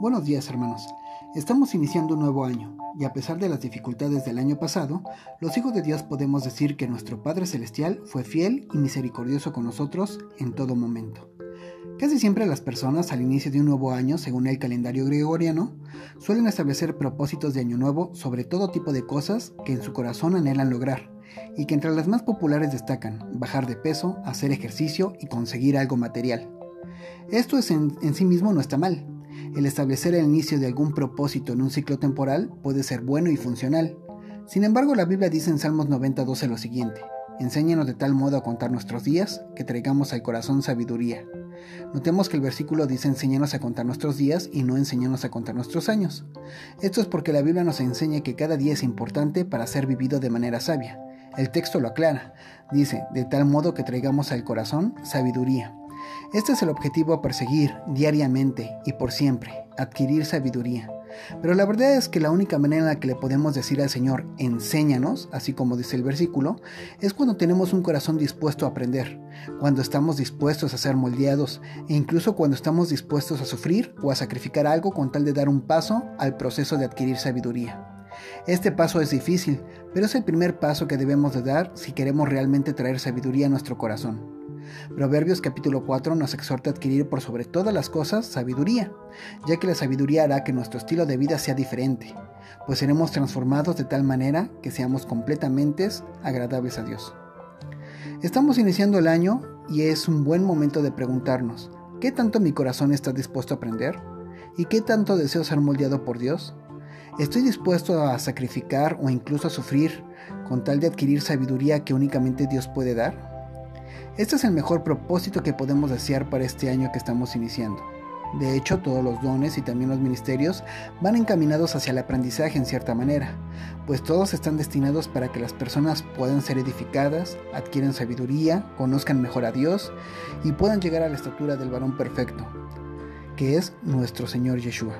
Buenos días hermanos. Estamos iniciando un nuevo año y a pesar de las dificultades del año pasado, los hijos de Dios podemos decir que nuestro Padre Celestial fue fiel y misericordioso con nosotros en todo momento. Casi siempre las personas al inicio de un nuevo año, según el calendario gregoriano, suelen establecer propósitos de año nuevo sobre todo tipo de cosas que en su corazón anhelan lograr, y que entre las más populares destacan bajar de peso, hacer ejercicio y conseguir algo material. Esto en, sí mismo no está mal, el establecer el inicio de algún propósito en un ciclo temporal puede ser bueno y funcional. Sin embargo, la Biblia dice en Salmos 90:12 lo siguiente: Enséñanos de tal modo a contar nuestros días que traigamos al corazón sabiduría. Notemos que el versículo dice enséñanos a contar nuestros días y no enséñanos a contar nuestros años. Esto es porque la Biblia nos enseña que cada día es importante para ser vivido de manera sabia. El texto lo aclara. Dice, de tal modo que traigamos al corazón sabiduría. Este es el objetivo a perseguir diariamente y por siempre, adquirir sabiduría. Pero la verdad es que la única manera en la que le podemos decir al Señor, enséñanos, así como dice el versículo, es cuando tenemos un corazón dispuesto a aprender, cuando estamos dispuestos a ser moldeados e incluso cuando estamos dispuestos a sufrir o a sacrificar algo con tal de dar un paso al proceso de adquirir sabiduría. Este paso es difícil, pero es el primer paso que debemos de dar si queremos realmente traer sabiduría a nuestro corazón. Proverbios capítulo 4 nos exhorta a adquirir por sobre todas las cosas sabiduría, ya que la sabiduría hará que nuestro estilo de vida sea diferente, pues seremos transformados de tal manera que seamos completamente agradables a Dios. Estamos iniciando el año y es un buen momento de preguntarnos, ¿qué tanto mi corazón está dispuesto a aprender? ¿Y qué tanto deseo ser moldeado por Dios? ¿Estoy dispuesto a sacrificar o incluso a sufrir con tal de adquirir sabiduría que únicamente Dios puede dar? Este es el mejor propósito que podemos desear para este año que estamos iniciando. De hecho, todos los dones y también los ministerios van encaminados hacia el aprendizaje en cierta manera, pues todos están destinados para que las personas puedan ser edificadas, adquieran sabiduría, conozcan mejor a Dios y puedan llegar a la estatura del varón perfecto, que es nuestro Señor Yeshua.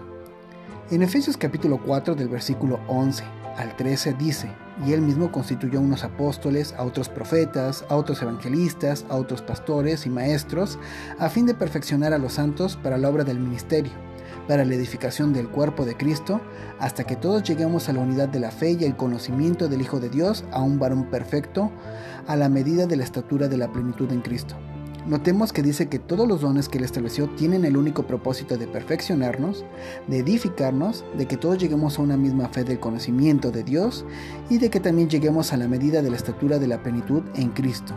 En Efesios capítulo 4 del versículo 11 al 13 dice, y él mismo constituyó a unos apóstoles, a otros profetas, a otros evangelistas, a otros pastores y maestros, a fin de perfeccionar a los santos para la obra del ministerio, para la edificación del cuerpo de Cristo, hasta que todos lleguemos a la unidad de la fe y el conocimiento del Hijo de Dios, a un varón perfecto, a la medida de la estatura de la plenitud en Cristo Notemos que dice que todos los dones que Él estableció tienen el único propósito de perfeccionarnos, de edificarnos, de que todos lleguemos a una misma fe del conocimiento de Dios y de que también lleguemos a la medida de la estatura de la plenitud en Cristo.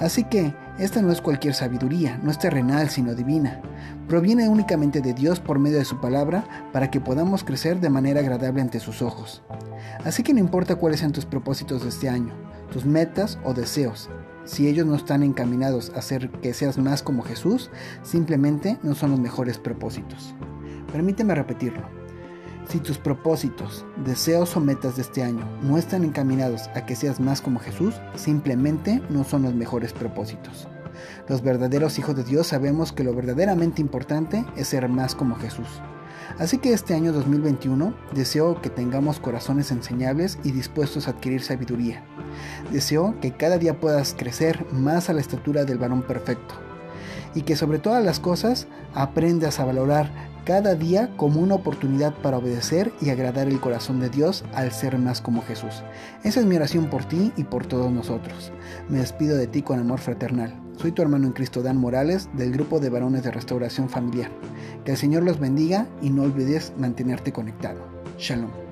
Así que esta no es cualquier sabiduría, no es terrenal, sino divina. Proviene únicamente de Dios por medio de su palabra para que podamos crecer de manera agradable ante sus ojos. Así que no importa cuáles sean tus propósitos de este año, tus metas o deseos, si ellos no están encaminados a hacer que seas más como Jesús, simplemente no son los mejores propósitos. Permíteme repetirlo. Si tus propósitos, deseos o metas de este año no están encaminados a que seas más como Jesús, simplemente no son los mejores propósitos. Los verdaderos hijos de Dios sabemos que lo verdaderamente importante es ser más como Jesús. Así que este año 2021 deseo que tengamos corazones enseñables y dispuestos a adquirir sabiduría. Deseo que cada día puedas crecer más a la estatura del varón perfecto y que sobre todas las cosas aprendas a valorar cada día como una oportunidad para obedecer y agradar el corazón de Dios al ser más como Jesús. Esa es mi oración por ti y por todos nosotros. Me despido de ti con amor fraternal. Soy tu hermano en Cristo Dan Morales del grupo de varones de restauración familiar. Que el Señor los bendiga y no olvides mantenerte conectado. Shalom.